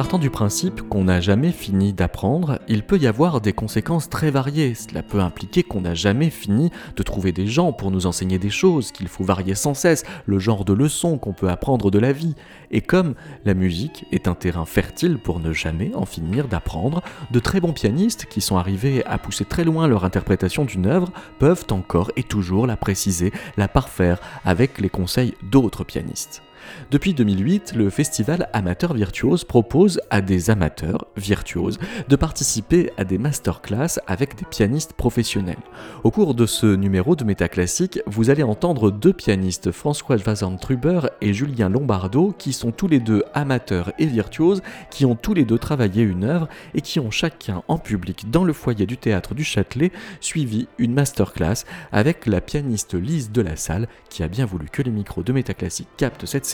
Partant du principe qu'on n'a jamais fini d'apprendre, il peut y avoir des conséquences très variées. Cela peut impliquer qu'on n'a jamais fini de trouver des gens pour nous enseigner des choses, qu'il faut varier sans cesse le genre de leçons qu'on peut apprendre de la vie. Et comme la musique est un terrain fertile pour ne jamais en finir d'apprendre, de très bons pianistes qui sont arrivés à pousser très loin leur interprétation d'une œuvre peuvent encore et toujours la préciser, la parfaire avec les conseils d'autres pianistes. Depuis 2008, le festival Amateurs Virtuoses propose à des amateurs virtuoses de participer à des masterclass avec des pianistes professionnels. Au cours de ce numéro de Métaclassique, vous allez entendre deux pianistes, François Vazan Truber et Julien Lombardo, qui sont tous les deux amateurs et virtuoses, qui ont tous les deux travaillé une œuvre et qui ont chacun en public dans le foyer du théâtre du Châtelet suivi une masterclass avec la pianiste Lise de la Salle qui a bien voulu que les micros de Métaclassique captent cette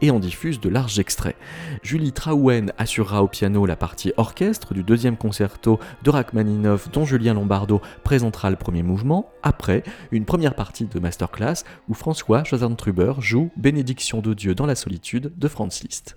et en diffuse de larges extraits. Julie Traouen assurera au piano la partie orchestre du deuxième concerto de Rachmaninoff dont Julien Lombardo présentera le premier mouvement. Après, une première partie de masterclass où François Truber joue Bénédiction de Dieu dans la solitude de Franz Liszt.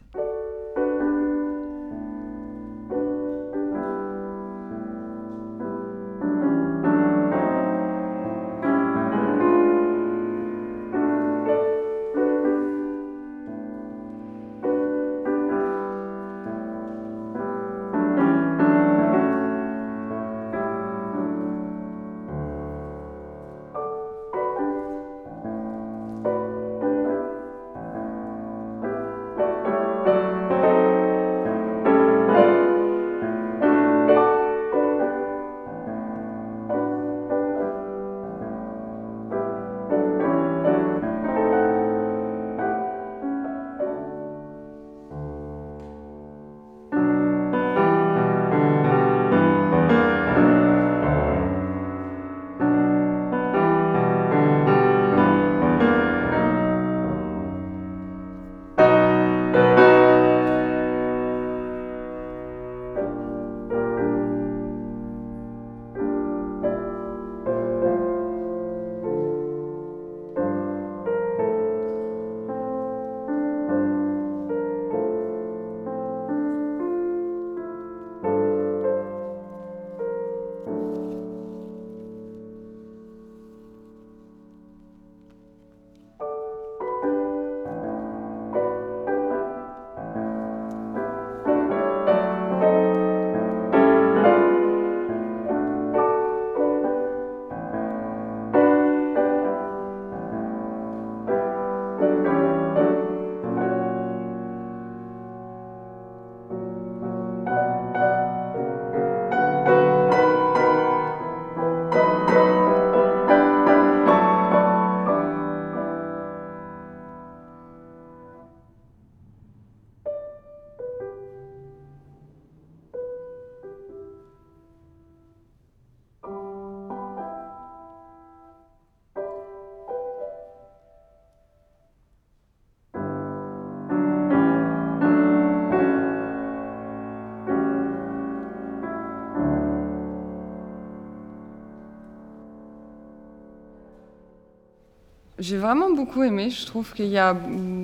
J'ai vraiment beaucoup aimé. Je trouve qu'il y a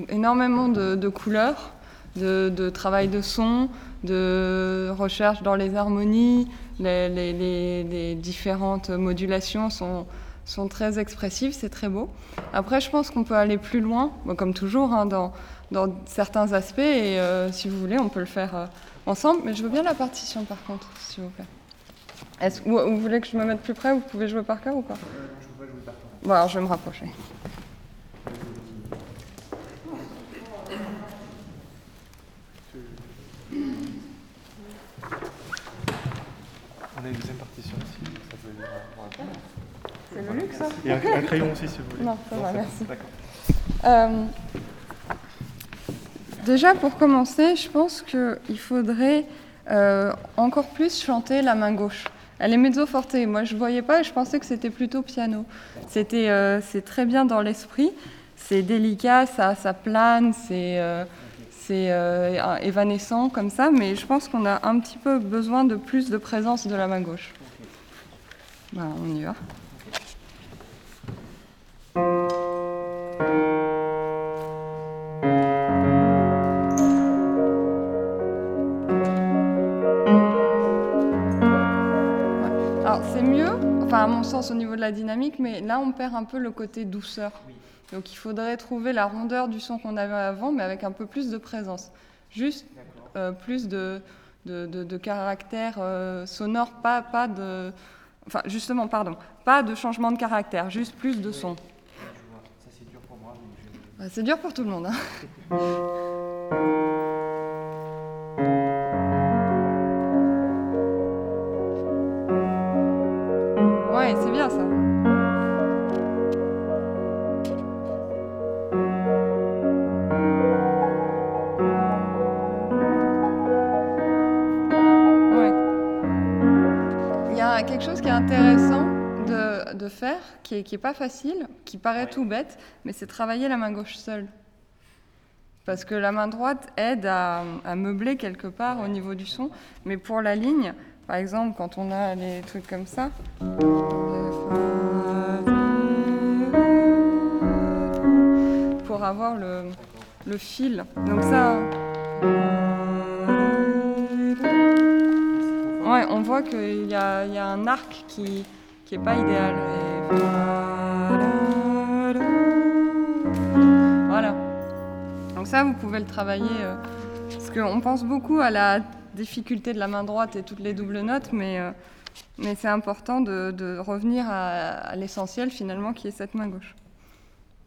énormément de, couleurs, de, travail de son, de recherche dans les harmonies. Les, différentes modulations sont, sont très expressives, c'est très beau. Après, je pense qu'on peut aller plus loin, comme toujours, hein, dans, dans, certains aspects. Et euh, si vous voulez, on peut le faire euh, ensemble. Mais je veux bien la partition, par contre, s'il vous plaît. Est-ce que vous, voulez que je me mette plus près? Vous pouvez jouer par cœur ou pas? Je peux pas jouer par cœur. Bon, alors je vais me rapprocher. On a une deuxième partition ici, ça peut aider C'est le luxe, ça Et un, crayon aussi, si vous voulez. Non, ça va, merci. Euh, déjà, pour commencer, je pense qu'il faudrait euh, encore plus chanter la main gauche. Elle est mezzo forte. Moi, je ne voyais pas et je pensais que c'était plutôt piano. C'était, euh, c'est très bien dans l'esprit. C'est délicat, ça, ça plane, c'est c'est euh, évanescent comme ça, mais je pense qu'on a un petit peu besoin de plus de présence de la main gauche. On y va. Alors c'est mieux, enfin à mon sens au niveau de la dynamique, mais là on perd un peu le côté douceur. Donc il faudrait trouver la rondeur du son qu'on avait avant, mais avec un peu plus de présence. Juste euh, plus de, de, de, de caractère euh, sonore, pas, pas de... Enfin justement, pardon, pas de changement de caractère, juste plus de son. Ouais, C'est dur pour tout le monde. hein. qui est, qui est pas facile, qui paraît tout bête, mais c'est travailler la main gauche seule. Parce que la main droite aide à, à meubler quelque part au niveau du son, mais pour la ligne, par exemple, quand on a les trucs comme ça, pour avoir le, le fil. Donc ça. Ouais, on voit qu'il y a, il y a un arc qui qui est pas idéal. Et- Voilà. Donc ça, vous pouvez le travailler. euh, parce qu'on pense beaucoup à la difficulté de la main droite et toutes les doubles notes, mais, euh, mais c'est important de, de revenir à, à l'essentiel finalement, qui est cette main gauche.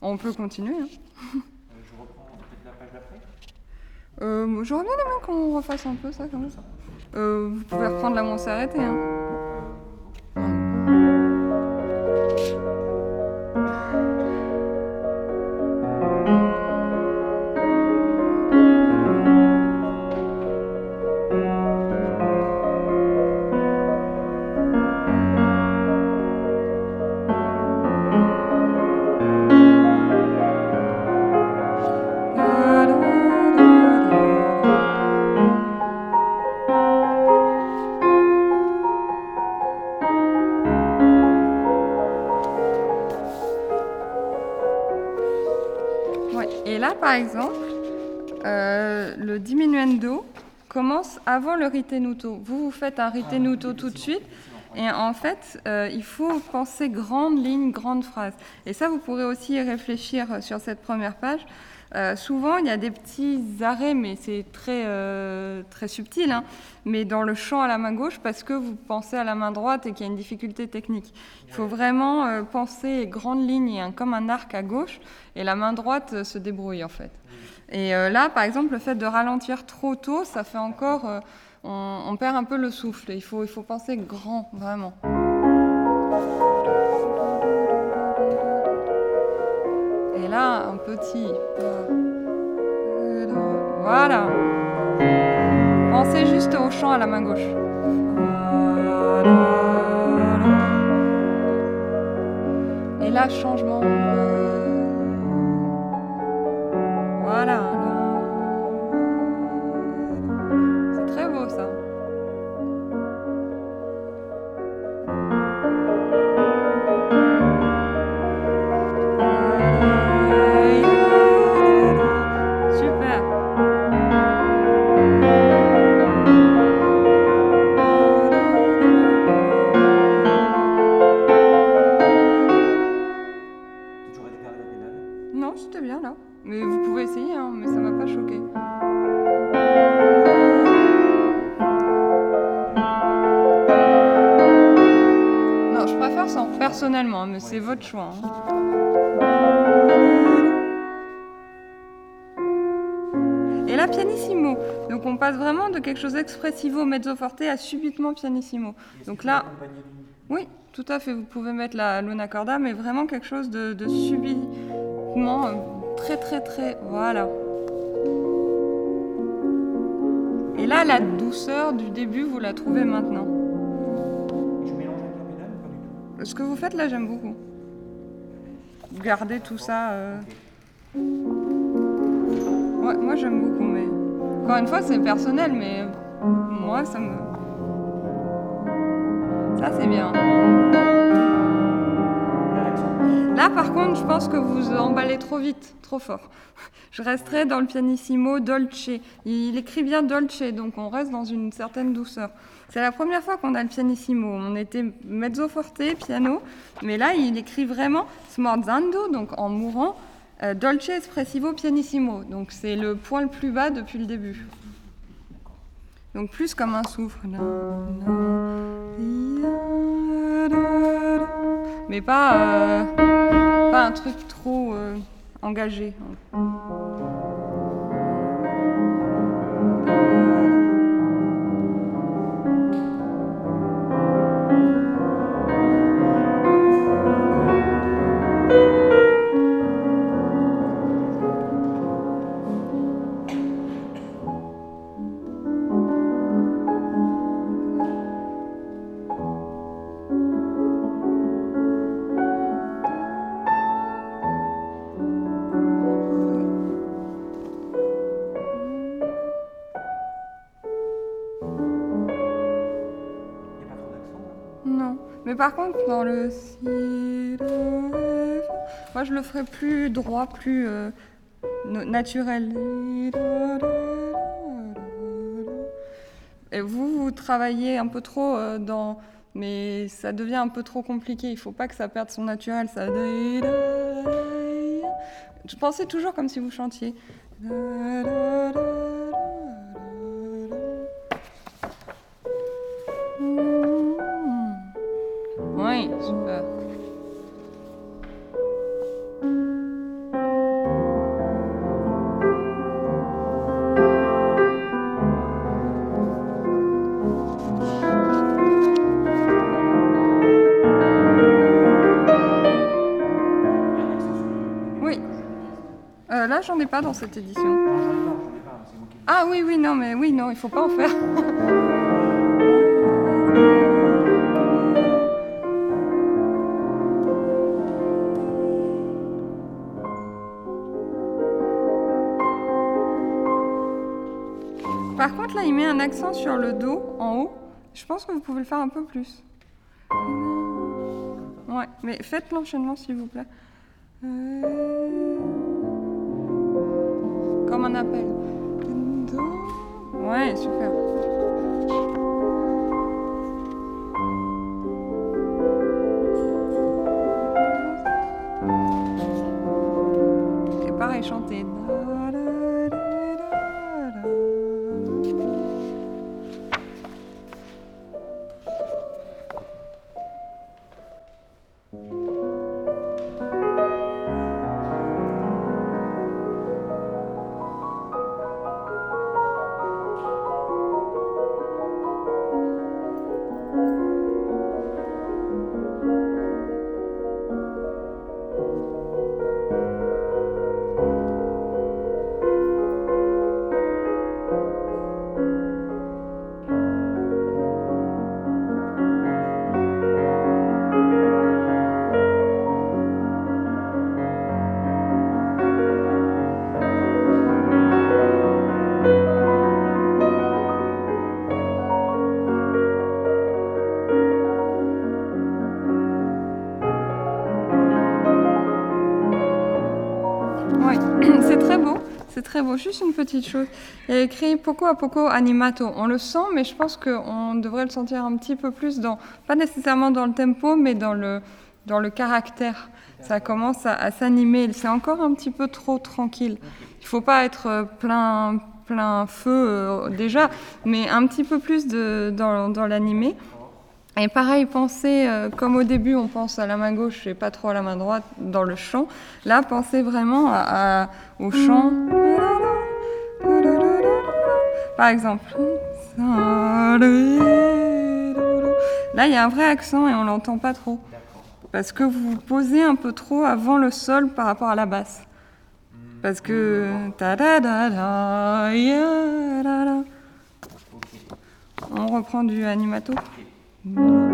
On peut continuer. hein. Je reprends peut-être la page d'après. Euh, J'aurais bien aimé qu'on refasse un peu ça comme ça. Euh, vous pouvez reprendre là où on s'est arrêté. Hein. Par exemple, euh, le diminuendo commence avant le ritenuto. Vous, vous faites un ritenuto tout de suite. Et en fait, euh, il faut penser grande ligne, grande phrase. Et ça, vous pourrez aussi y réfléchir euh, sur cette première page. Euh, souvent, il y a des petits arrêts, mais c'est très, euh, très subtil, hein, mais dans le chant à la main gauche, parce que vous pensez à la main droite et qu'il y a une difficulté technique. Il faut vraiment euh, penser grande ligne un- comme un arc à gauche, et la main droite se débrouille en fait. Et là, par exemple, le fait de ralentir trop tôt, ça fait encore... on, perd un peu le souffle. Il faut, il faut penser grand, vraiment. Et là, un petit. Voilà. Pensez juste au chant à la main gauche. Et là, changement. Voilà. Là, pianissimo. Donc on passe vraiment de quelque chose d'expressivo mezzo forte à subitement pianissimo. Donc là, oui, tout à fait. Vous pouvez mettre la luna corda, mais vraiment quelque chose de, de subitement euh, très très très. Voilà. Et là, la douceur du début, vous la trouvez maintenant. Je mélange avec la pédale ou pas du tout? Ce que vous faites là, j'aime beaucoup. Gardez tout ça. euh. Ouais, moi j'aime encore une fois, c'est personnel, mais moi ça me. Ça c'est bien. Là, par contre, je pense que vous emballez trop vite, trop fort. Je resterai dans le pianissimo dolce. Il écrit bien dolce, donc on reste dans une certaine douceur. C'est la première fois qu'on a le pianissimo. On était mezzo forte, piano, mais là, il écrit vraiment smorzando, donc en mourant, dolce espressivo pianissimo. Donc c'est le point le plus bas depuis le début. Donc plus comme un souffle. Mais pas, euh, pas un truc trop euh, engagé. Non. Mais par contre, dans le si, moi je le ferais plus droit, plus euh, naturel. Et vous, vous travaillez un peu trop euh, dans. Mais ça devient un peu trop compliqué. Il faut pas que ça perde son naturel. Ça. Je pensais toujours comme si vous chantiez. Dans cette édition. Ah oui, oui, non, mais oui, non, il faut pas en faire. Par contre, là, il met un accent sur le Do en haut. Je pense que vous pouvez le faire un peu plus. Ouais, mais faites l'enchaînement, s'il vous plaît. Comme un appel. Ouais, super. Juste une petite chose. Il y a écrit poco a poco animato. On le sent, mais je pense qu'on devrait le sentir un petit peu plus dans, pas nécessairement dans le tempo, mais dans le, dans le caractère. Ça commence à, s'animer. C'est encore un petit peu trop tranquille. Il faut pas être euh, plein, plein feu euh, déjà, mais un petit peu plus de, dans, dans l'animé. Et pareil, pensez, euh, comme au début, on pense à la main gauche et pas trop à la main droite dans le chant. Là, pensez vraiment au chant. Par exemple. Là, il y a un vrai accent et on l'entend pas trop. Parce que vous posez un peu trop avant le sol par rapport à la basse. Parce que. On reprend du animato. Ouais,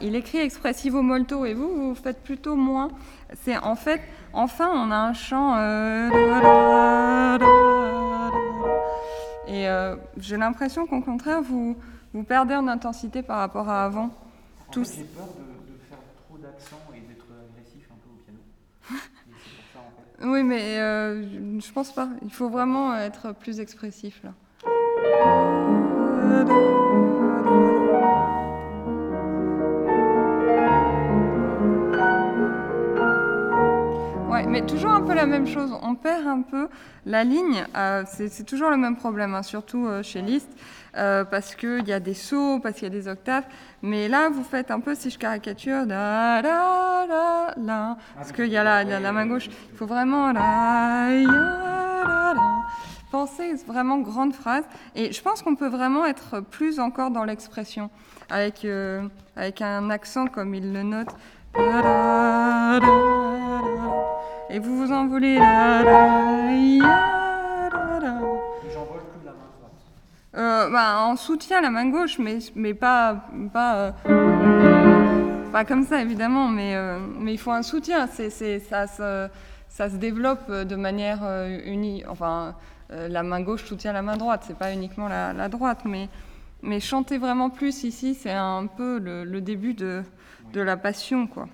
il écrit expressivo molto et vous, vous faites plutôt moins. C'est en fait, enfin, on a un chant. Et euh, j'ai l'impression qu'au contraire, vous, vous perdez en intensité par rapport à avant. En. J'ai peur de, de, faire trop d'accent et d'être agressif un peu au piano. ça, en fait. Oui, mais euh, je pense pas. Il faut vraiment être plus expressif là. Mais toujours un peu la même chose. On perd un peu la ligne. Euh, c'est toujours le même problème, hein, surtout euh, chez Liszt, euh, parce qu'il y a des sauts, parce qu'il y a des octaves. Mais là, vous faites un peu, si je caricature, la, parce qu'il y a la, la, main gauche. Il faut vraiment penser vraiment grande phrase. Et je pense qu'on peut vraiment être plus encore dans l'expression, avec, avec un accent comme il le note et vous vous envolez. J'envole plus la main droite. Euh, bah, en soutien la main gauche, mais, mais pas, pas, euh, pas comme ça évidemment, mais, euh, mais il faut un soutien. C'est, ça, se, ça se développe de manière unie. Enfin, la main gauche soutient la main droite, c'est pas uniquement la, la, droite, mais, mais chanter vraiment plus ici, c'est un peu le, le début de, de la passion, quoi.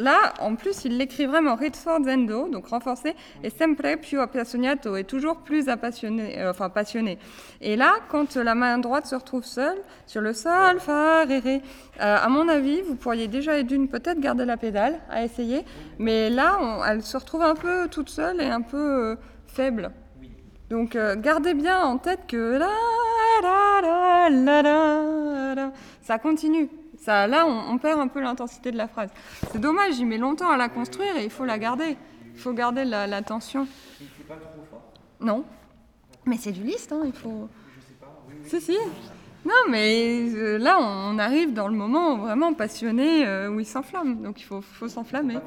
Là, en plus, il l'écrit vraiment rinforzando, donc renforcé, et sempre più appassionato, et toujours plus appassionné, euh, enfin passionné. Et là, quand la main droite se retrouve seule sur le sol, fa, ré, euh, à mon avis, vous pourriez déjà d'une peut-être garder la pédale à essayer, mais là, elle se retrouve un peu toute seule et un peu euh, faible. Donc gardez bien en tête que ça continue. Ça, là, on, perd un peu l'intensité de la phrase. C'est dommage, il met longtemps à la construire et il faut la garder. Il faut garder la, tension. Il ne fait pas trop fort? Non. Mais c'est du liste, hein, il faut... Je sais pas, oui, Si, si. Non, mais euh, là, on arrive dans le moment vraiment passionné euh, où il s'enflamme. Donc il faut, faut s'enflammer.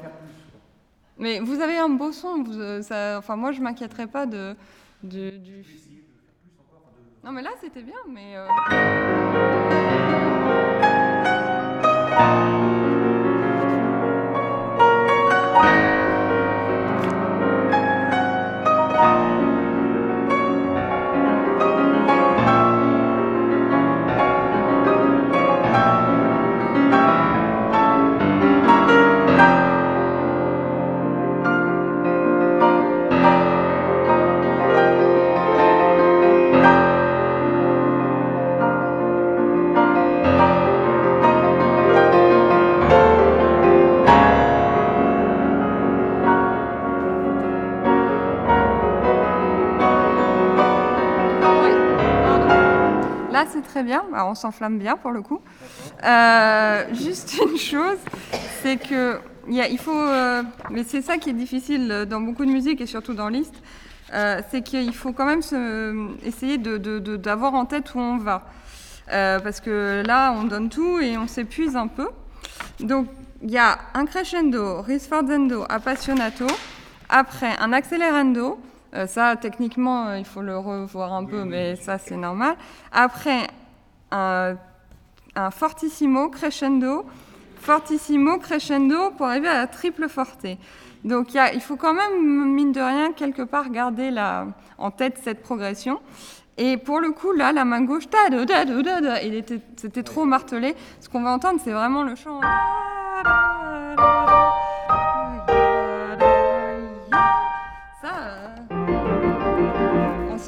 Mais vous avez un beau son. Vous, euh, ça, enfin, moi, je m'inquiéterais pas de, de du... Non, mais là, c'était bien, mais... très bien, on s'enflamme bien pour le coup. Euh, juste une chose, c'est que il faut, euh, mais c'est ça qui est difficile dans beaucoup de musique et surtout dans Liszt, euh, c'est qu'il faut quand même se, essayer d'avoir de, en tête où on va. parce que là, on donne tout et on s'épuise un peu. Donc, il y a un crescendo, risforzando, appassionato, après un accélérando, ça, techniquement, il faut le revoir un peu, mais ça, c'est normal. Après, un, fortissimo crescendo, fortissimo crescendo pour arriver à la triple forte. Donc il faut quand même, mine de rien, quelque part garder en tête cette progression. Et pour le coup, là, la main gauche, c'était trop martelé. Ce qu'on va entendre, c'est vraiment le chant.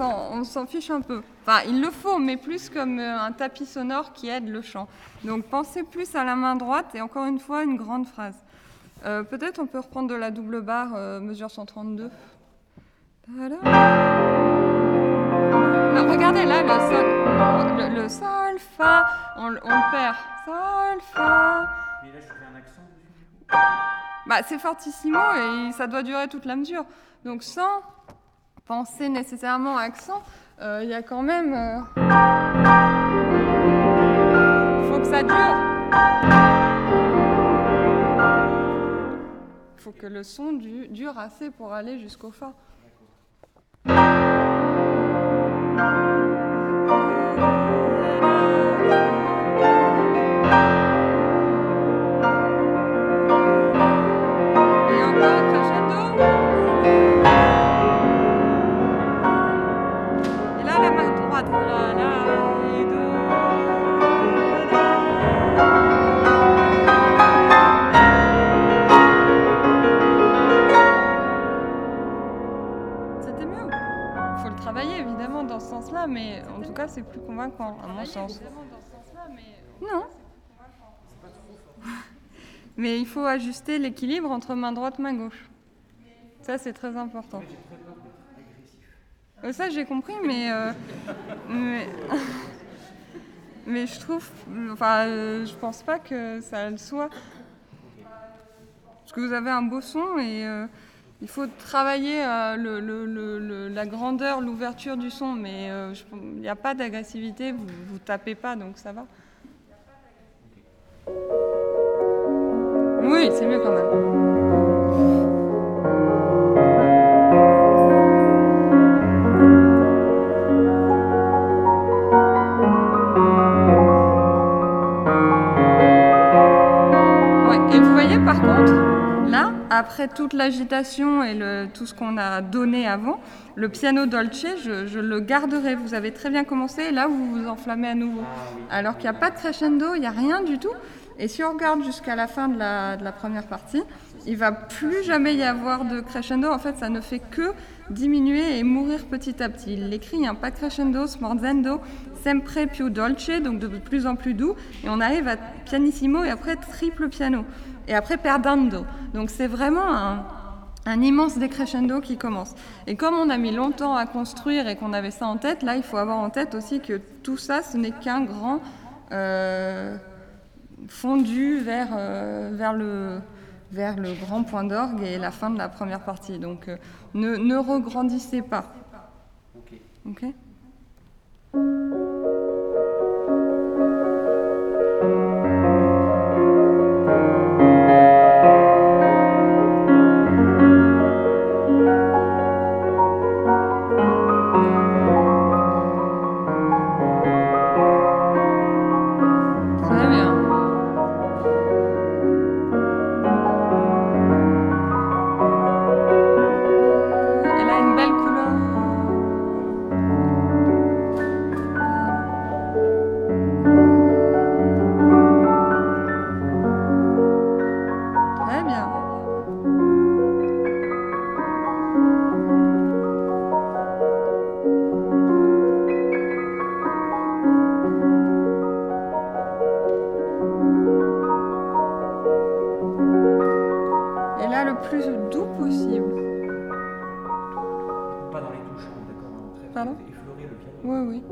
On s'en fiche un peu. Enfin, il le faut, mais plus comme euh, un tapis sonore qui aide le chant. Donc pensez plus à la main droite et encore une fois, une grande phrase. Euh, peut-être on peut reprendre de la double barre, euh, mesure 132. regardez là, le sol, le, sol, fa, on, le- on le perd. Sol, fa. Mais là, je fais un accent. Bah, c'est fortissimo et ça doit durer toute la mesure. Donc sans penser nécessairement accent, euh, il y a quand même... euh, faut que ça dure. faut que le son du- dure assez pour aller jusqu'au fa. Mais il faut ajuster l'équilibre entre main droite, main gauche. Ça, c'est très important. Euh, Ça, j'ai compris, mais, euh, mais, mais je trouve, enfin, euh, je pense pas que ça le soit. Parce que vous avez un beau son et il faut travailler le, le- le- le- la grandeur, l'ouverture du son, mais il n'y a pas d'agressivité, vous, vous tapez pas, donc ça va. Oui, c'est mieux quand même. Ouais, et vous voyez par contre, là, après toute l'agitation et le, tout ce qu'on a donné avant, le piano dolce, je, je le garderai. Vous avez très bien commencé, et là vous vous enflammez à nouveau. Alors qu'il n'y a pas de crescendo, il n'y a rien du tout. Et si on regarde jusqu'à la fin de la, première partie, il va plus jamais y avoir de crescendo. En fait, ça ne fait que diminuer et mourir petit à petit. Il l'écrit, hein, pas crescendo, smorzendo, sempre più dolce, donc de plus en plus doux. Et on arrive à pianissimo et après triple piano. Et après perdendo. Donc c'est vraiment un, un immense décrescendo qui commence. Et comme on a mis longtemps à construire et qu'on avait ça en tête, là, il faut avoir en tête aussi que tout ça, ce n'est qu'un grand euh, fondu vers, euh, vers, le, vers le grand point d'orgue et la fin de la première partie. Donc euh, ne, ne regrandissez pas. Ok. ok possible. Pas dans les touches, d'accord. Pardon Effleurer le piano. Oui, oui.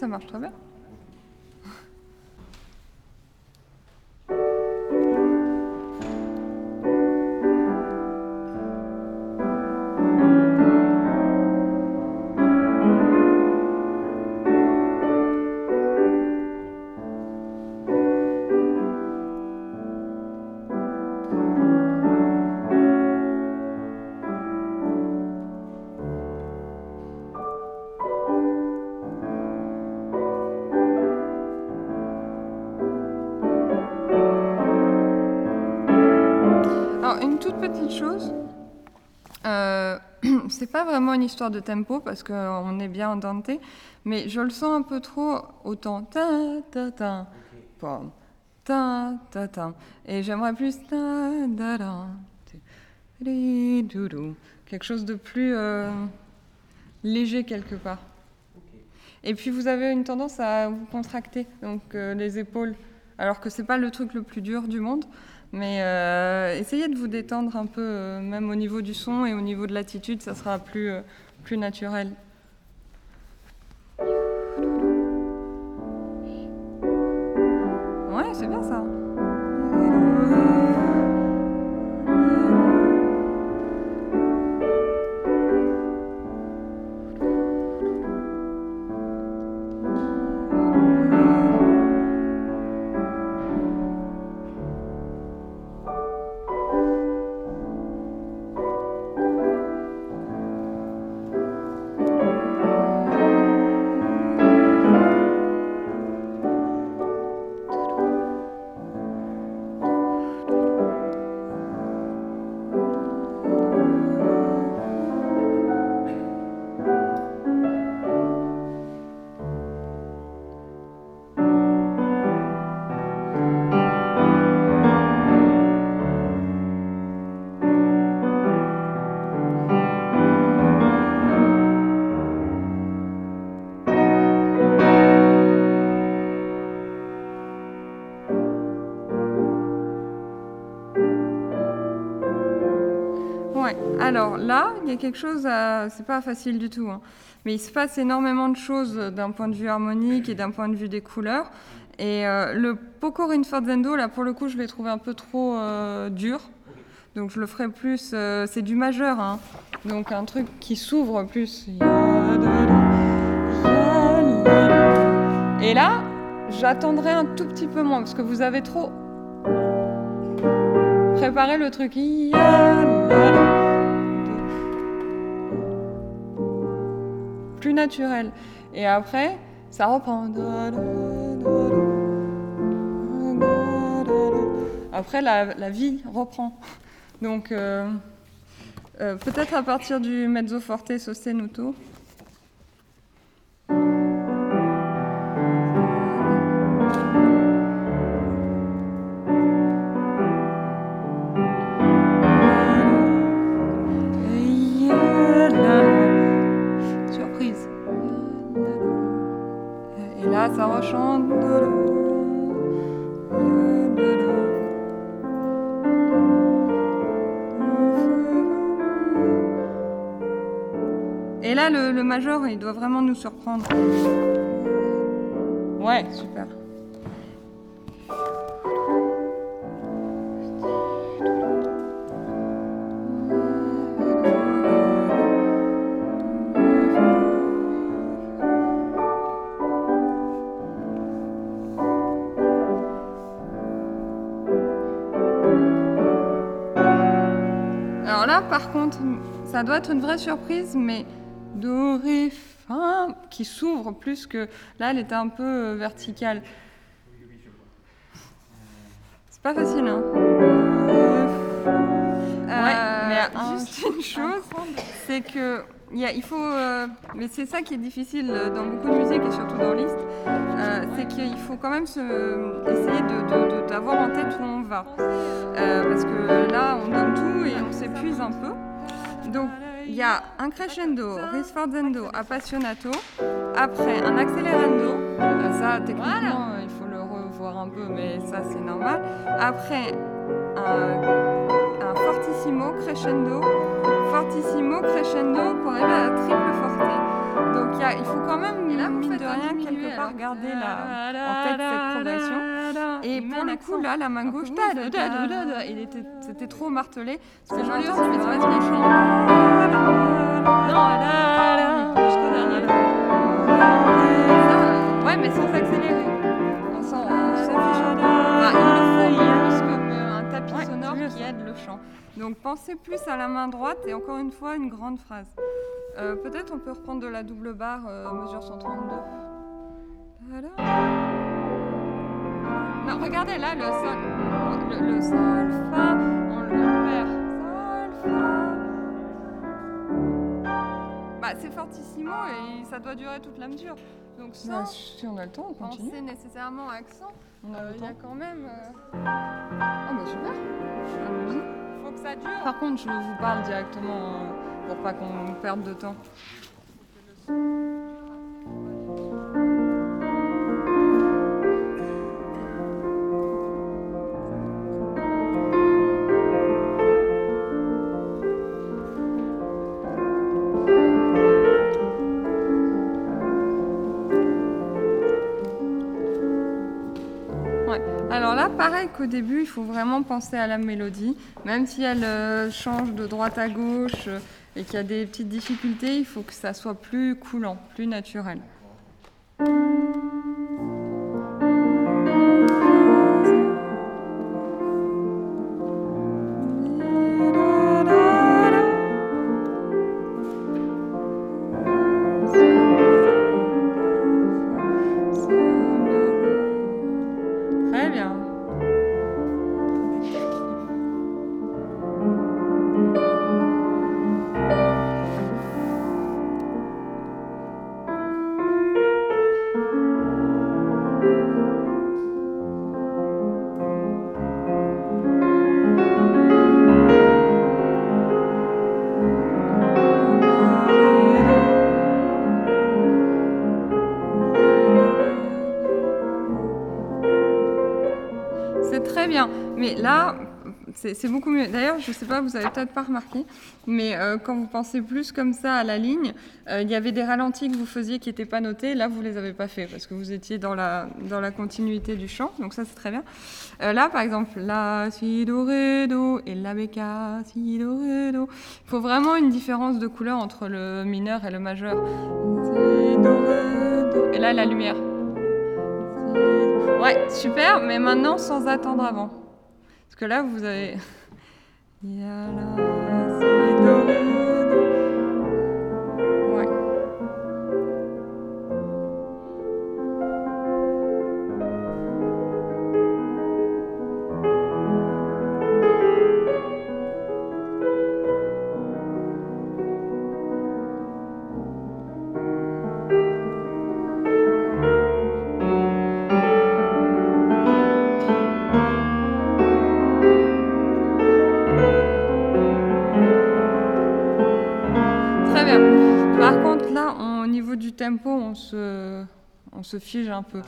Ça marche très bien. Vraiment une histoire de tempo parce qu'on est bien en Dante, mais je le sens un peu trop autant ta ta ta. Pom, ta ta ta. Et j'aimerais plus ta da da. Quelque chose de plus euh, léger quelque part. Et puis vous avez une tendance à vous contracter, donc euh, les épaules, alors que c'est pas le truc le plus dur du monde. Mais euh, essayez de vous détendre un peu, euh, même au niveau du son et au niveau de l'attitude, ça sera plus, euh, plus naturel. Ouais, c'est bien ça. Alors là, il y a quelque chose, c'est pas facile du tout, hein. mais il se passe énormément de choses d'un point de vue harmonique et d'un point de vue des couleurs. Et euh, le Poco Rinforzendo, là pour le coup, je l'ai trouvé un peu trop euh, dur. Donc je le ferai plus, euh, c'est du majeur, hein. donc un truc qui s'ouvre plus. Et là, j'attendrai un tout petit peu moins parce que vous avez trop préparé le truc. Plus naturel. Et après, ça reprend. Après, la, la vie reprend. Donc, euh, euh, peut-être à partir du mezzo forte sostenuto. Major, il doit vraiment nous surprendre. Ouais, super. Alors là, par contre, ça doit être une vraie surprise, mais do, ré, fa, qui s'ouvre plus que. Là, elle était un peu euh, verticale. C'est pas facile, hein Ouais, mais euh, juste une chose, c'est que il, faut, euh, mais c'est ça qui est difficile euh, dans beaucoup de musique et surtout dans Liszt, euh, c'est qu'il faut quand même se, essayer de- d'avoir en tête où on va. Euh, parce que là, on donne tout et on s'épuise un peu. Donc, il y a un crescendo, risforzendo, appassionato, après un accélérando, Euh, ça techniquement il faut le revoir un peu, mais ça c'est normal. Après un, un fortissimo, crescendo, fortissimo, crescendo pour arriver à la triple forte. Donc il y a- il faut quand même, mine de rien, quelque part garder la, en tête cette progression. Et pour le coup, là, la main gauche, c'était trop martelé. C'est joli aussi, mais c'est pas. Ça, Ouais, mais sans accélérer. On s'en- il le faut plus que euh, un tapis sonore qui aide le chant. Donc pensez plus à la main droite et encore une fois une grande phrase. Euh, Peut-être on peut reprendre de la double barre, euh, mesure 132. Non, regardez là le sol. Le, le sol, fa, on le perd. Sol, fa. Bah, c'est fortissimo et ça doit durer toute la mesure. Donc sans si on a le temps, on continue. penser nécessairement accent, On a euh, le il y a quand même... euh, Ah bah super. Allons-y. faut que ça Par contre, je vous parle directement euh, pour pas qu'on perde de temps. Qu'au début, il faut vraiment penser à la mélodie. Même si elle euh, change de droite à gauche euh, et qu'il y a des petites difficultés, il faut que ça soit plus coulant, plus naturel. Là, c'est beaucoup mieux. D'ailleurs, je ne sais pas, vous avez peut-être pas remarqué, mais euh, quand vous pensez plus comme ça à la ligne, euh, il y avait des ralentis que vous faisiez qui n'étaient pas notés. Là, vous les avez pas fait parce que vous étiez dans la, dans la continuité du chant. Donc ça, c'est très bien. Euh, là, par exemple, la, si, do, ré, do et la béca, si, do, ré, do. Il faut vraiment une différence de couleur entre le mineur et le majeur. Si, do, do. Et là, la lumière. Ouais, super, mais maintenant sans attendre avant. Parce que là, vous avez. on se, on se fige un peu.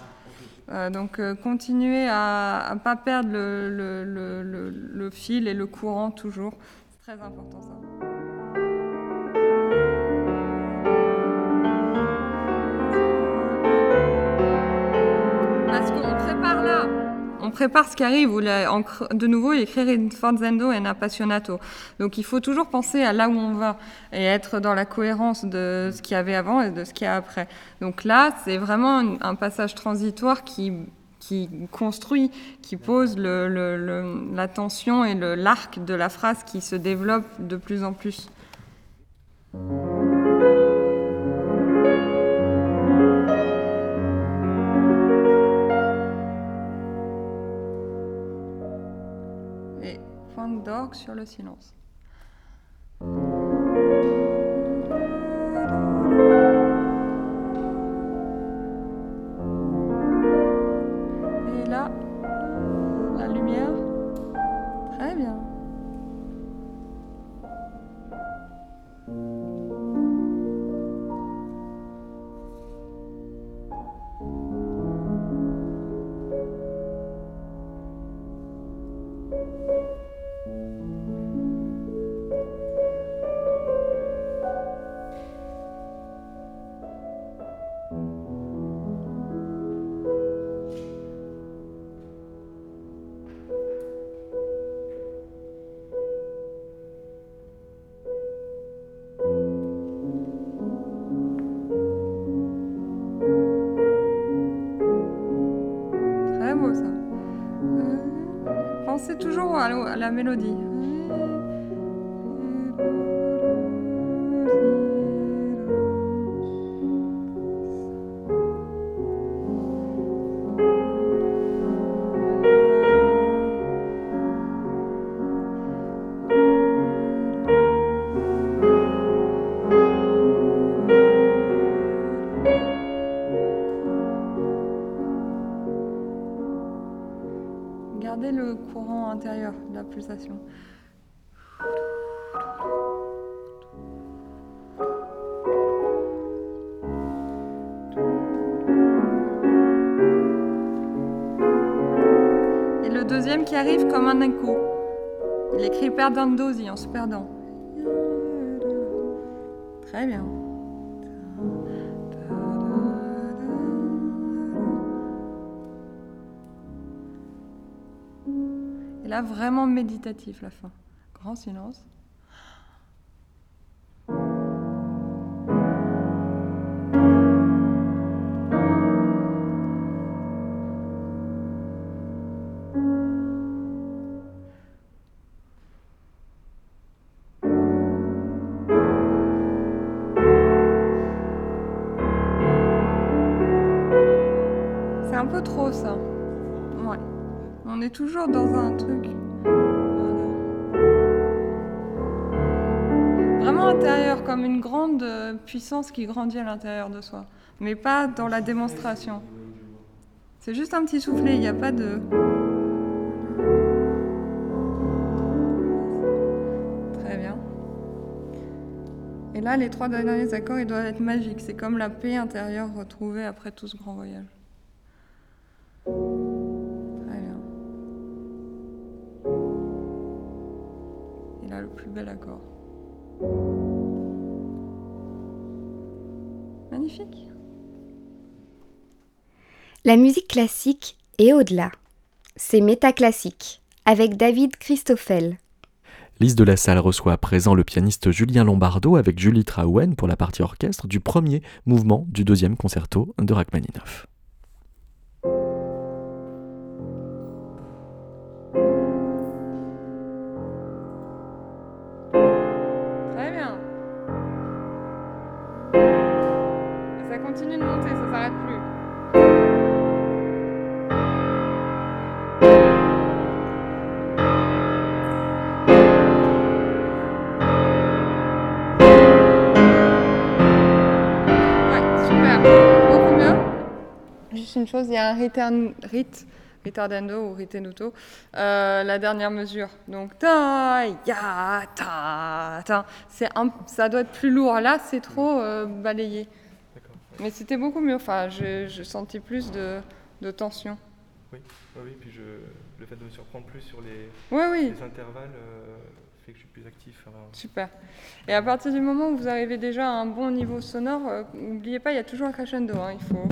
Euh, donc, euh, continuez à ne pas perdre le fil et le courant toujours. C'est très important ça. Parce qu'on prépare là, on prépare ce qui arrive. En de nouveau, écrire in forzendo et un appassionato. Donc il faut toujours penser à là où on va et être dans la cohérence de ce qu'il y avait avant et de ce qu'il y a après. Donc là, c'est vraiment un, passage transitoire qui, construit, qui pose le, le- le- la tension et l'arc de la phrase qui se développe de plus en plus. D'orgue sur le silence. Mélodie. Regardez le courant intérieur, de la pulsation. Et le deuxième qui arrive comme un écho. Il écrit perdant dosi en se perdant. Très bien. Là, vraiment méditatif la fin. Grand silence. Dans un truc. Vraiment intérieur, comme une grande puissance qui grandit à l'intérieur de soi. Mais pas dans la démonstration. C'est juste un petit soufflet, il n'y a pas de. Très bien. Et là, les trois derniers accords, ils doivent être magiques. C'est comme la paix intérieure retrouvée après tout ce grand voyage. Bel accord. Magnifique. La musique classique est au-delà. C'est métaclassique, avec David Christoffel. Lise de la Salle reçoit à présent le pianiste Julien Lombardo avec Julie Traouen pour la partie orchestre du premier mouvement du deuxième concerto de Rachmaninoff. Chose, il y a un return, rit, ritardando ou ritenuto, euh, la dernière mesure. Donc ta, ya, ta, ta. C'est un, ça doit être plus lourd. Là, c'est trop euh, balayé. Mais c'était beaucoup mieux. Enfin, je, je sentis plus de, de tension. Oui, oui, oui, puis je, le fait de me surprendre plus sur les, Oui, oui, les intervalles euh, fait que je suis plus actif. hein. super. Et à partir du moment où vous arrivez déjà à un bon niveau sonore, euh, n'oubliez pas, il y a toujours un crescendo. hein, il faut.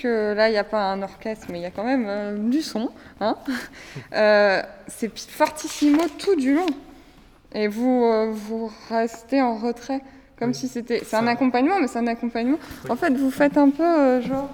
Que là, il n'y a pas un orchestre, mais il y a quand même euh, du son. Hein Euh, c'est fortissimo tout du long. Et vous, euh, vous restez en retrait, comme Oui. si c'était... C'est un accompagnement, mais c'est un accompagnement. Oui. En fait, vous faites un peu genre...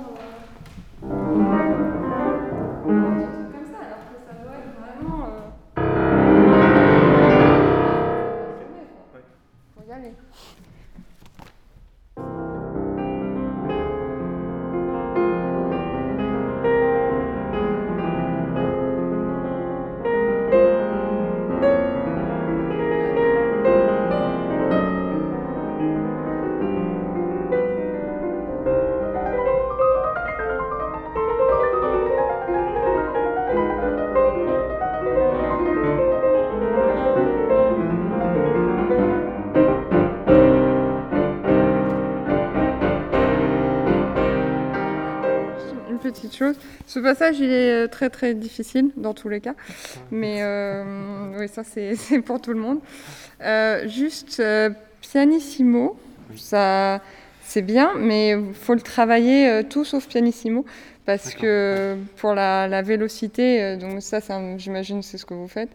chose. Ce passage, il est euh, très très difficile dans tous les cas. Mais euh, oui, ça c'est pour tout le monde. Euh, juste euh, pianissimo, ça, c'est bien, mais il faut le travailler tout sauf pianissimo, parce que pour la, la vélocité, donc ça, un- j'imagine, c'est ce que vous faites,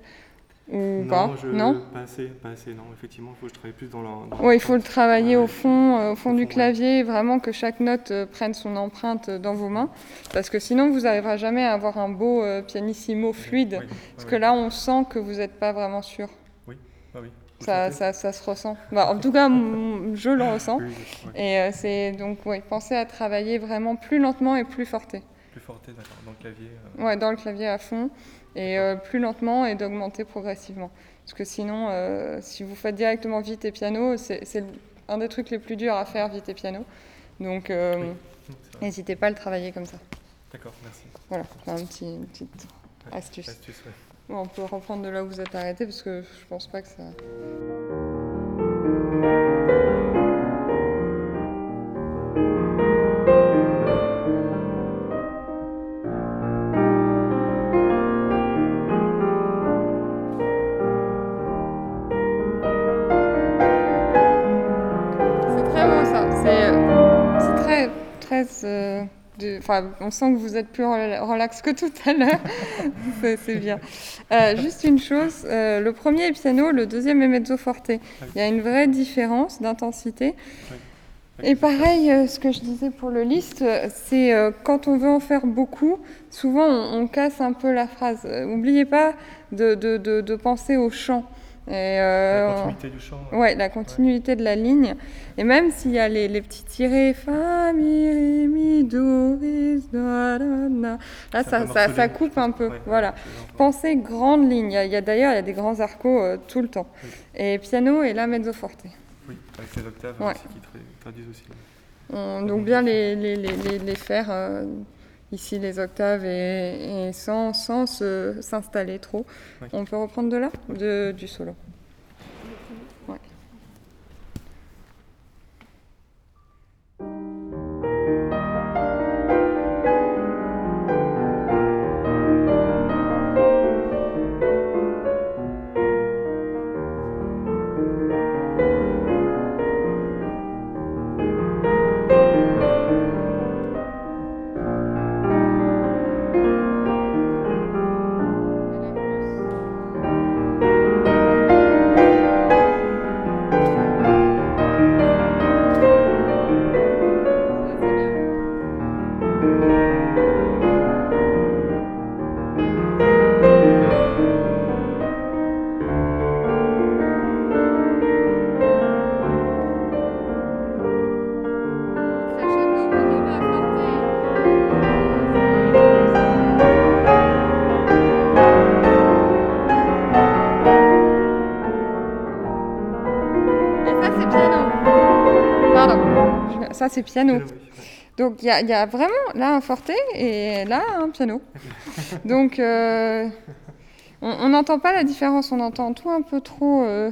ou pas je, Non Pas assez, pas assez, non. Effectivement, il faut que je travaille plus dans la. Oui, il faut le travailler Ouais, au fond, euh, au fond au du fond, ouais. clavier, vraiment que chaque note euh, prenne son empreinte euh, dans vos mains, parce que sinon vous n'arriverez jamais à avoir un beau euh, pianissimo fluide, Oui, parce oui, que là on sent que vous n'êtes pas vraiment sûr. Ah oui. Ça, ça, ça se ressent. Bah, en tout cas, je le ressens. Oui, ouais. Et euh, c'est donc, oui, pensez à travailler vraiment plus lentement et plus forté. Plus forte, d'accord. Dans le clavier. euh, Ouais, dans le clavier à fond, et euh, plus lentement et d'augmenter progressivement. Parce que sinon, euh, si vous faites directement vite et piano, c'est un des trucs les plus durs à faire, vite et piano. Donc, Oui. n'hésitez pas à le travailler comme ça. D'accord, merci. Voilà, un petit, une petite Ouais, astuce. Astuce, ouais. Bon, on peut reprendre de là où vous êtes arrêté, parce que je pense pas que ça... Enfin, on sent que vous êtes plus rela- relax que tout à l'heure. C'est- bien. Euh, juste une chose, euh, le premier est piano, le deuxième est mezzo forte. Il y a une vraie différence d'intensité. Et pareil, euh, ce que je disais pour le list, euh, c'est quand on veut en faire beaucoup, souvent on, on casse un peu la phrase. N'oubliez pas de, de- de- de penser au chant. Et, euh, La on- continuité du chant. Ouais, la continuité de la ligne. Et même s'il y a les, les petits tirés, fa, mi, ré, mi, do, ré, da, da, da. Là, C'est ça, ça, ça coupe un peu. Ouais, voilà. Pensez grande ligne. Il y a, d'ailleurs, il y a des grands arcos euh, tout le temps. Oui. Et piano et la mezzo forte. Oui, avec les octaves Ouais. aussi qui tra- traduisent aussi. On- donc bien les, les, les, les, les faire euh, ici les octaves et, et sans, sans s'installer trop. Oui. On peut reprendre de là, de, du solo. C'est piano. Donc il y, a- il y a vraiment là un forte et là un piano. Donc euh, on n'entend pas la différence, on entend tout un peu trop euh,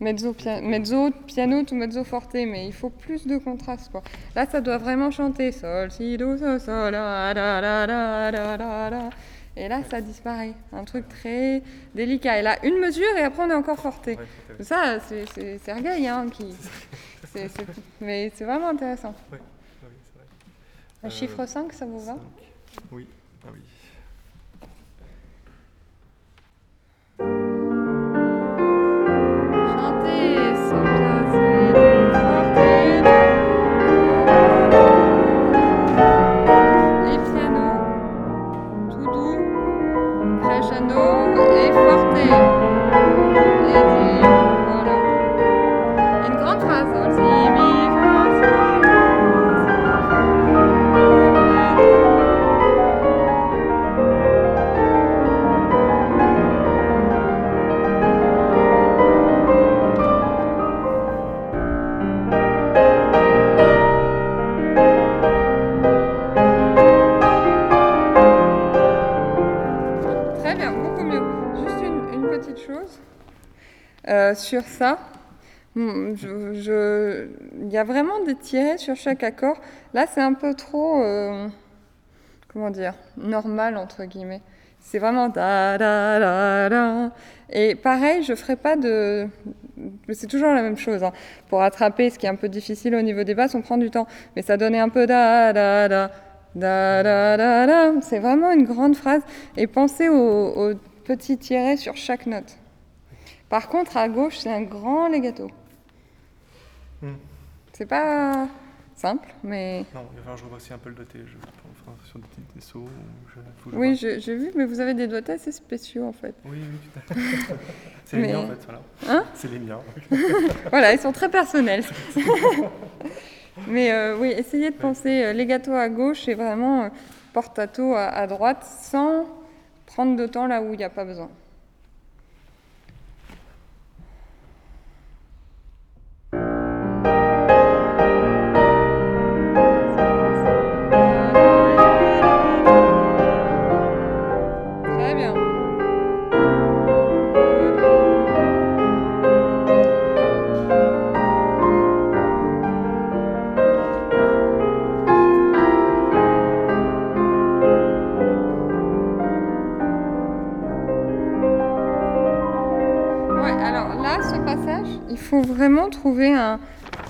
mezzo, pia- mezzo, piano, tout mezzo forte, mais il faut plus de contraste quoi. Là ça doit vraiment chanter sol, si, do, sol, sol, la, la, la, la, la, la, la. Et là ça disparaît, un truc très délicat. Et là une mesure et après on est encore forte. Ouais. Ça c'est Sergueï hein, qui... c'est- c'est- Mais c'est vraiment intéressant. Oui, c'est vrai. Un Euh, chiffre 5, ça vous va? Cinq. Oui, ah oui. Crescendo et forte. Hmm, Il y a vraiment des tirets sur chaque accord. Là, c'est un peu trop. euh, comment dire, normal entre guillemets. C'est vraiment da da da da. Et pareil, je ferai pas de. C'est toujours la même chose. hein. Pour attraper ce qui est un peu difficile au niveau des basses, on prend du temps. Mais ça donnait un peu da da da da da da da. C'est vraiment une grande phrase. Et pensez au, au petit tiret sur chaque note. Par contre, à gauche, c'est un grand legato. Hmm. C'est pas simple, mais. Non, il va falloir que je revoie aussi un peu le doté. Je enfin, sur des, des sauts. ou Je, je Oui, j'ai vu, mais vous avez des doigts assez spéciaux en fait. Oui, oui. C'est les Mais- miens en fait, voilà. Hein C'est les miens. Voilà, ils sont très personnels. Mais euh, oui, essayez de penser euh, legato à gauche et vraiment euh, portato à, à droite sans prendre de temps là où il n'y a pas besoin. Faut vraiment trouver un,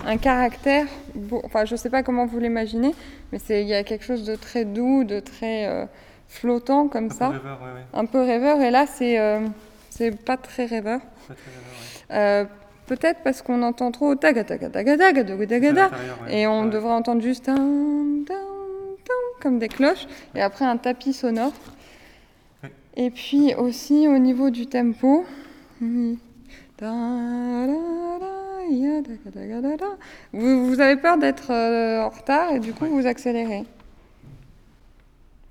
un caractère. beau- Enfin, je sais pas comment vous l'imaginez, mais c'est il y a quelque chose de très doux, de très euh, flottant comme Un peu ça, rêveur, ouais, ouais. un peu rêveur. Et là, c'est euh, c'est pas très rêveur. Euh, Peut-être parce qu'on entend trop taga taga taga taga taga. Et on Ouais. devrait entendre juste un, comme des cloches, et après un tapis sonore. Et puis aussi au niveau du tempo. Vous, vous avez peur d'être euh, en retard et du coup Ouais. vous accélérez. Vous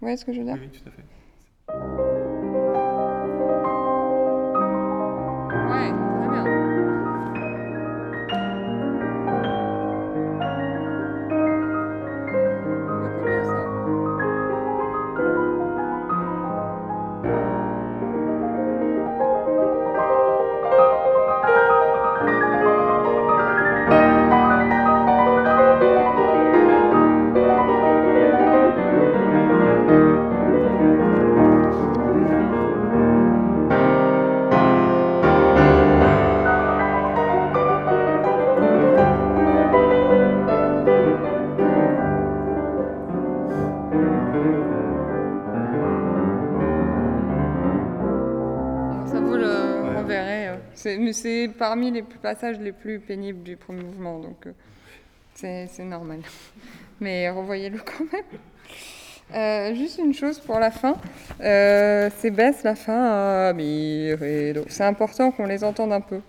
voyez ce que je veux dire? Oui, oui, tout à fait. C'est- parmi les passages les plus pénibles du premier mouvement, donc euh, c'est normal. Mais revoyez-le quand même. Euh, juste une chose pour la fin, euh, c'est baisse la fin à mi, ré, do. C'est important qu'on les entende un peu.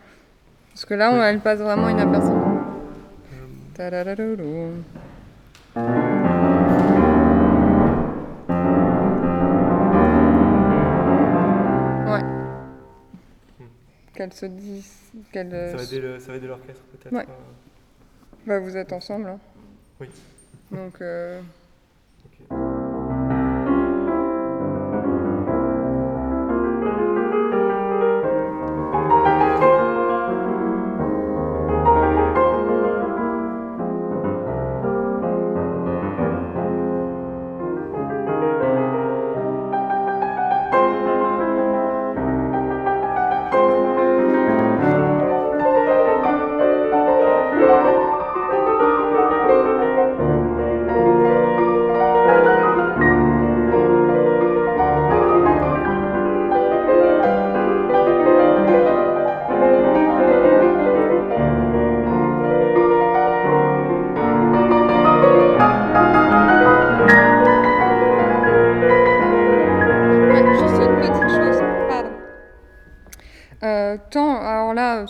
Parce que là, on, elle passe vraiment inaperçue. Qu'elle se dise. Qu'elle. euh, ça, va aider va aider l'orchestre peut-être. Ouais. euh, Bah, vous êtes ensemble. hein. Oui. Donc.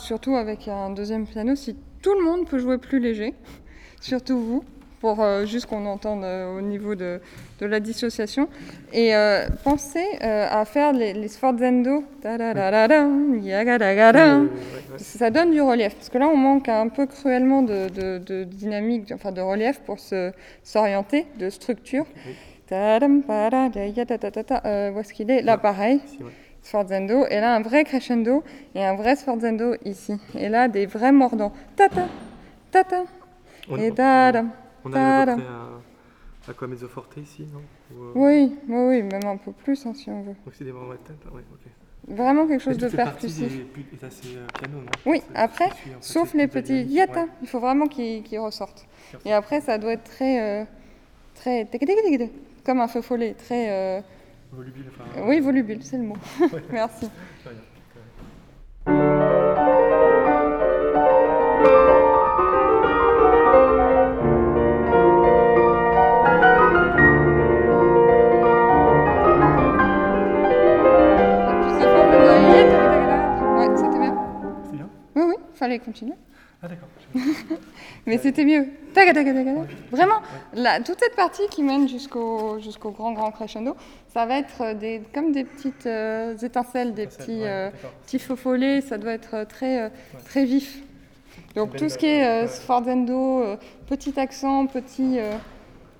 Surtout avec un deuxième piano, si tout le monde peut jouer plus léger, surtout vous, pour euh, juste qu'on entende euh, au niveau de, de la dissociation. Et euh, pensez euh, à faire les, les sforzando. Ça donne du relief, parce que là on manque un peu cruellement de, de- de dynamique, enfin de relief pour s'orienter, de structure. Où est-ce qu'il est? Là Là. pareil. Sforzando, et là un vrai crescendo et un vrai sforzando ici. Et là des vrais mordants. Tata, tata, On, et on- tadam. on arrive à près Aqua mezzo forte ici, non Ou, euh, Oui, oui, oui, même un peu plus hein, si on veut. Donc c'est des moments de tête, ok. Vraiment quelque chose de percussif. des- euh, piano, Oui, après, qui suit, en fait, sauf les petits dynamique. diatas, Ouais. il faut vraiment qu'ils qu'ils ressortent. Merci. Et après, ça doit être très, euh, très, comme un feu follet, très, euh, Volubile, enfin. oui, volubile, c'est le mot. Merci. Ouais, c'était bien. C'est bien Oui, oui, fallait continuer. Ah d'accord. Mais c'était mieux. Tac, tac, tac, tac, tac. Vraiment, la- toute cette partie qui mène jusqu'au jusqu'au grand, grand crescendo, ça va être euh, des, comme des petites euh, étincelles, des petits, euh, petits faux follets, ça doit être très, très vif. Donc tout ce qui est sforzando, petit accent, petit...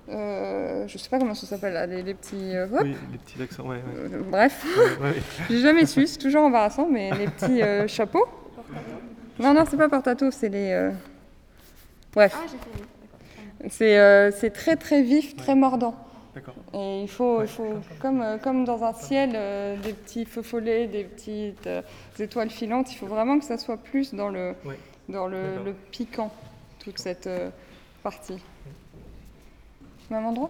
euh, je sais pas comment ça s'appelle, les, les petits... euh, Oui, les petits accents, ouais, ouais. euh, bref, ouais, ouais. j'ai jamais su, c'est toujours embarrassant, mais les petits chapeaux... Non, non, c'est pas portato, c'est les... Bref. C'est euh, c'est très très vif, très mordant. D'accord. Et il faut, il faut comme, euh, comme dans un ciel, euh, des petits feux follets, des petites euh, étoiles filantes, il faut vraiment que ça soit plus dans le, Ouais. dans le, le piquant, toute cette euh, partie. Même endroit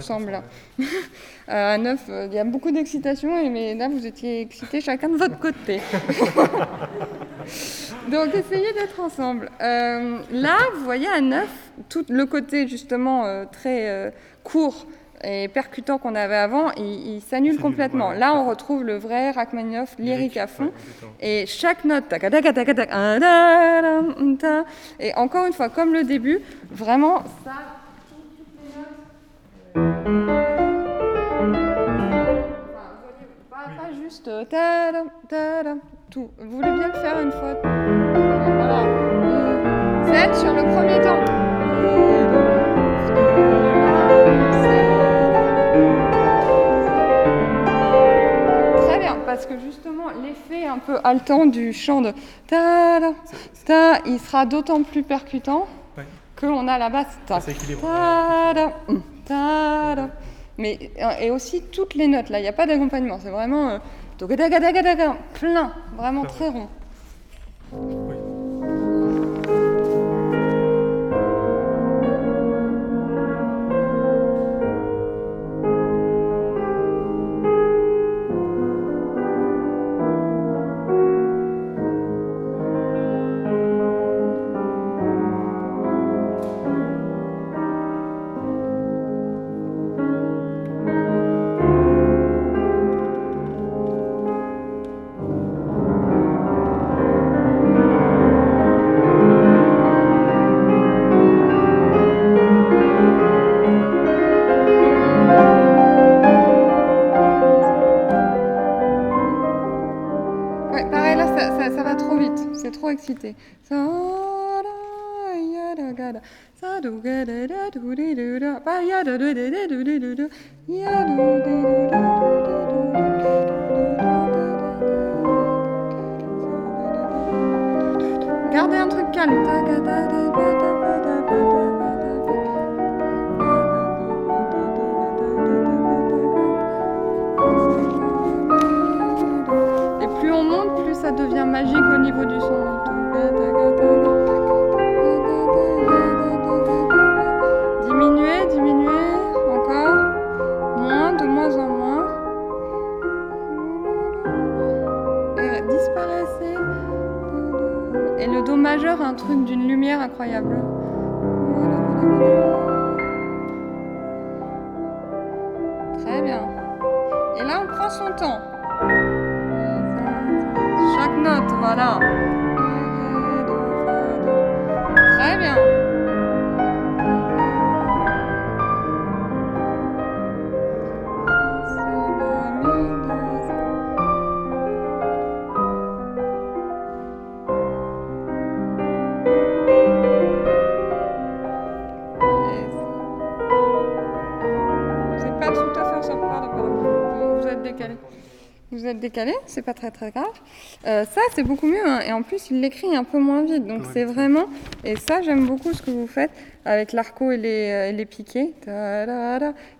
ensemble là. Euh, à 9, il y a beaucoup d'excitation, mais là, vous étiez excités chacun de votre côté. Donc, essayez d'être ensemble. Euh, là, vous voyez, à 9, tout le côté justement euh, très euh, court et percutant qu'on avait avant, il, il s'annule complètement. Là, on retrouve le vrai Rachmaninoff lyrique à fond. Et chaque note, et encore une fois, comme le début, vraiment, ça, toutes les notes. Enfin, vous voyez, pas, pas juste euh, ta, da, ta, da, tout. Vous voulez bien le faire une fois? Voilà. Euh, C'est sur le premier temps. Très bien, parce que justement, l'effet un peu haletant du chant de ta da, ta, il sera d'autant plus percutant Ouais. qu'on a la basse ta. Ta da. Mais euh, et aussi toutes les notes là, il n'y a pas d'accompagnement, c'est vraiment euh, plein, vraiment très rond. Oui. Da ba da ba. Et plus on monte, plus ça devient magique au niveau du son. Diminuez, diminuez, encore. Moins, de moins en moins. Et disparaissez. Et le do majeur un truc d'une lumière incroyable. Vous- êtes décalé. Vous êtes décalé, c'est pas très très grave. Euh, ça, c'est beaucoup mieux. hein. Et en plus, il l'écrit un peu moins vite. Donc, c'est vraiment. Et ça, j'aime beaucoup ce que vous faites avec l'arco et les, euh, et les piquets.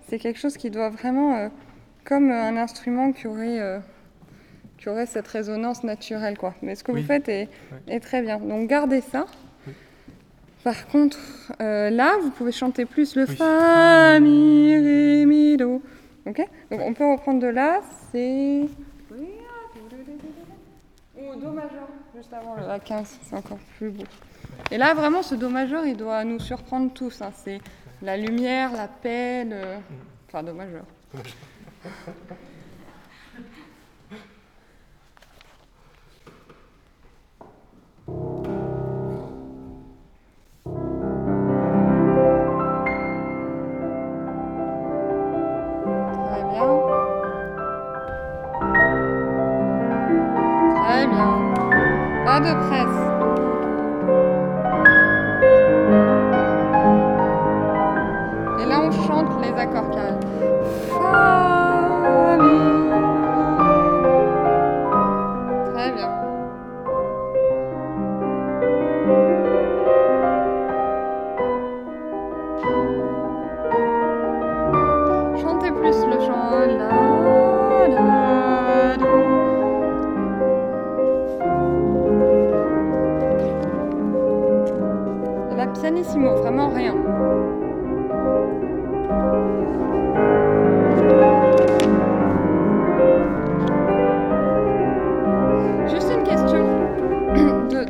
C'est quelque chose qui doit vraiment. euh, comme un instrument qui aurait. euh, qui aurait cette résonance naturelle, quoi. Mais ce que Oui. vous faites est, Ouais. est très bien. Donc, gardez ça. Par contre, euh, là, vous pouvez chanter plus le Oui. fa, mi, ré, mi, do. Ok Donc on peut reprendre de là, c'est. Ou do majeur, juste avant le A15, c'est encore plus beau. Et là, vraiment, ce do majeur, il doit nous surprendre tous. hein. C'est la lumière, la paix, le. Enfin, do majeur. Pas de presse.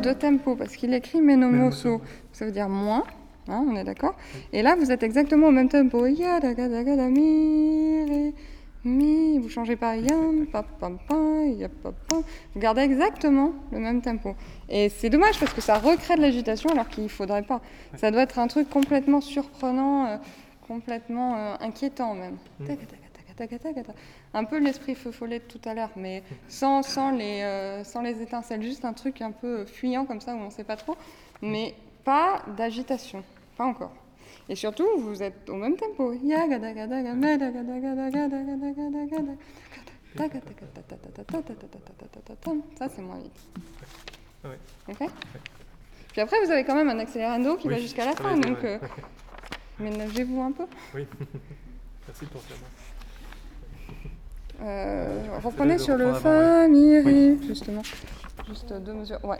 De, tempo, parce qu'il écrit meno mosso, ça veut dire moins, hein, on est d'accord Et là, vous êtes exactement au même tempo. Mi. Vous changez pas yam, pa, pam. Vous gardez exactement le même tempo. Et c'est dommage parce que ça recrée de l'agitation alors qu'il faudrait pas. Ça doit être un truc complètement surprenant, euh, complètement euh, inquiétant même. Tac, un peu l'esprit feu follet de tout à l'heure, mais euh, sans, les, étincelles, juste un truc un peu fuyant comme ça où on ne sait pas trop, mais pas d'agitation, pas encore. Et surtout, vous êtes au même tempo. Ça, c'est moins vite. Puis après, vous avez quand même un accélérando qui va jusqu'à la fin, donc ménagez-vous un peu. Oui, merci pour ça. Euh, reprenez sur le fa, mi, ré, justement. Juste deux mesures. Ouais.